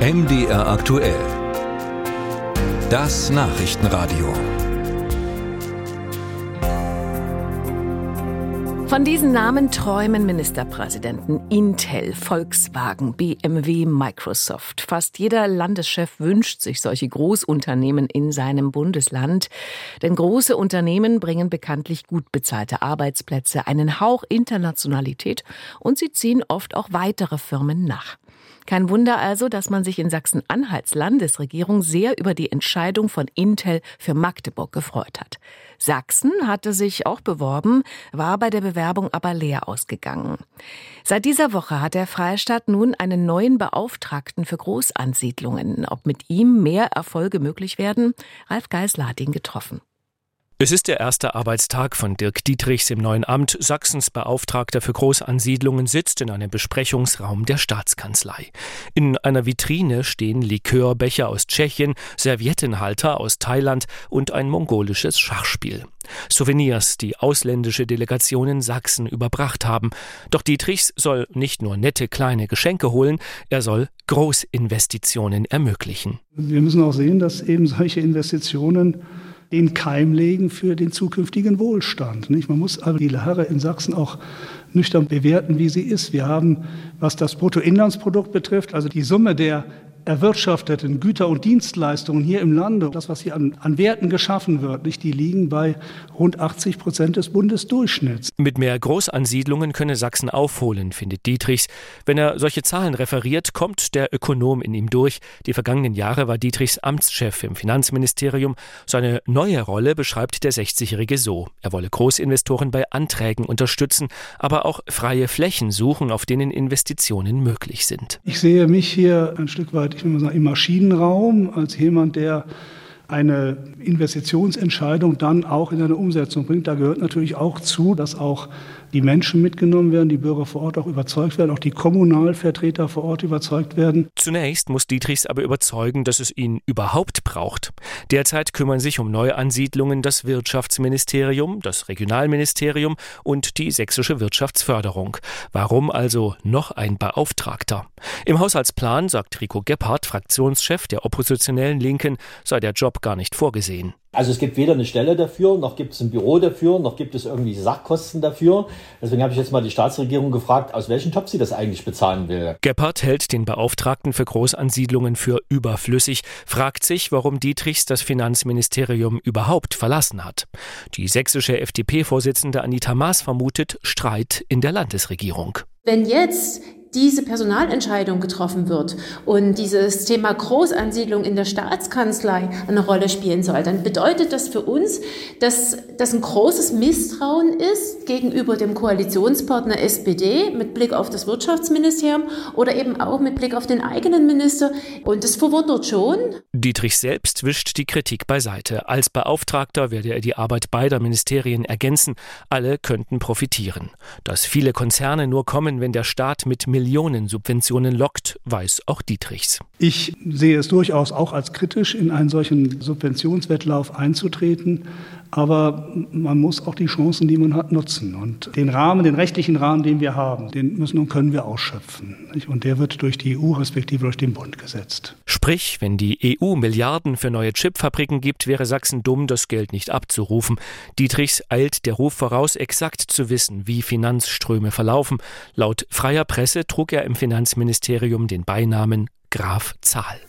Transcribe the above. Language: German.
MDR aktuell. Das Nachrichtenradio. Von diesen Namen träumen Ministerpräsidenten Intel, Volkswagen, BMW, Microsoft. Fast jeder Landeschef wünscht sich solche Großunternehmen in seinem Bundesland. Denn große Unternehmen bringen bekanntlich gut bezahlte Arbeitsplätze, einen Hauch Internationalität und sie ziehen oft auch weitere Firmen nach. Kein Wunder also, dass man sich in Sachsen-Anhalts Landesregierung sehr über die Entscheidung von Intel für Magdeburg gefreut hat. Sachsen hatte sich auch beworben, war bei der Bewerbung aber leer ausgegangen. Seit dieser Woche hat der Freistaat nun einen neuen Beauftragten für Großansiedlungen. Ob mit ihm mehr Erfolge möglich werden, Ralf Geisler hat ihn getroffen. Es ist der erste Arbeitstag von Dirk Dietrichs im neuen Amt. Sachsens Beauftragter für Großansiedlungen sitzt in einem Besprechungsraum der Staatskanzlei. In einer Vitrine stehen Likörbecher aus Tschechien, Serviettenhalter aus Thailand und ein mongolisches Schachspiel. Souvenirs, die ausländische Delegationen Sachsen überbracht haben. Doch Dietrichs soll nicht nur nette kleine Geschenke holen, er soll Großinvestitionen ermöglichen. Wir müssen auch sehen, dass eben solche Investitionen den Keim legen für den zukünftigen Wohlstand. Nicht? Man muss aber die Lage in Sachsen auch nüchtern bewerten, wie sie ist. Wir haben, was das Bruttoinlandsprodukt betrifft, also die Summe der erwirtschafteten Güter und Dienstleistungen hier im Lande, das, was hier an, an Werten geschaffen wird, nicht, die liegen bei rund 80 Prozent des Bundesdurchschnitts. Mit mehr Großansiedlungen könne Sachsen aufholen, findet Dietrichs. Wenn er solche Zahlen referiert, kommt der Ökonom in ihm durch. Die vergangenen Jahre war Dietrichs Amtschef im Finanzministerium. Seine neue Rolle beschreibt der 60-Jährige so. Er wolle Großinvestoren bei Anträgen unterstützen, aber auch freie Flächen suchen, auf denen Investitionen möglich sind. Ich sehe mich hier ein Stück weit ich will mal sagen, im Maschinenraum als jemand, der eine Investitionsentscheidung dann auch in eine Umsetzung bringt. Da gehört natürlich auch zu, dass auch die Menschen mitgenommen werden, die Bürger vor Ort auch überzeugt werden, auch die Kommunalvertreter vor Ort überzeugt werden. Zunächst muss Dietrichs aber überzeugen, dass es ihn überhaupt braucht. Derzeit kümmern sich um Neuansiedlungen das Wirtschaftsministerium, das Regionalministerium und die sächsische Wirtschaftsförderung. Warum also noch ein Beauftragter? Im Haushaltsplan, sagt Rico Gebhardt, Fraktionschef der oppositionellen Linken, sei der Job gar nicht vorgesehen. Also es gibt weder eine Stelle dafür, noch gibt es ein Büro dafür, noch gibt es irgendwie Sachkosten dafür. Deswegen habe ich jetzt mal die Staatsregierung gefragt, aus welchem Topf sie das eigentlich bezahlen will. Gebhardt hält den Beauftragten für Großansiedlungen für überflüssig, fragt sich, warum Dietrichs das Finanzministerium überhaupt verlassen hat. Die sächsische FDP-Vorsitzende Anita Maas vermutet Streit in der Landesregierung. Wenn jetzt diese Personalentscheidung getroffen wird und dieses Thema Großansiedlung in der Staatskanzlei eine Rolle spielen soll, dann bedeutet das für uns, dass das ein großes Misstrauen ist gegenüber dem Koalitionspartner SPD mit Blick auf das Wirtschaftsministerium oder eben auch mit Blick auf den eigenen Minister. Und das verwundert schon. Dietrich selbst wischt die Kritik beiseite. Als Beauftragter werde er die Arbeit beider Ministerien ergänzen. Alle könnten profitieren. Dass viele Konzerne nur kommen, wenn der Staat mit Millionen Subventionen lockt, weiß auch Dietrichs. Ich sehe es durchaus auch als kritisch, in einen solchen Subventionswettlauf einzutreten. Aber man muss auch die Chancen, die man hat, nutzen. Und den Rahmen, den rechtlichen Rahmen, den wir haben, den müssen und können wir ausschöpfen. Und der wird durch die EU respektive durch den Bund gesetzt. Sprich, wenn die EU Milliarden für neue Chipfabriken gibt, wäre Sachsen dumm, das Geld nicht abzurufen. Dietrichs eilt der Ruf voraus, exakt zu wissen, wie Finanzströme verlaufen. Laut freier Presse trug er im Finanzministerium den Beinamen Graf Zahl.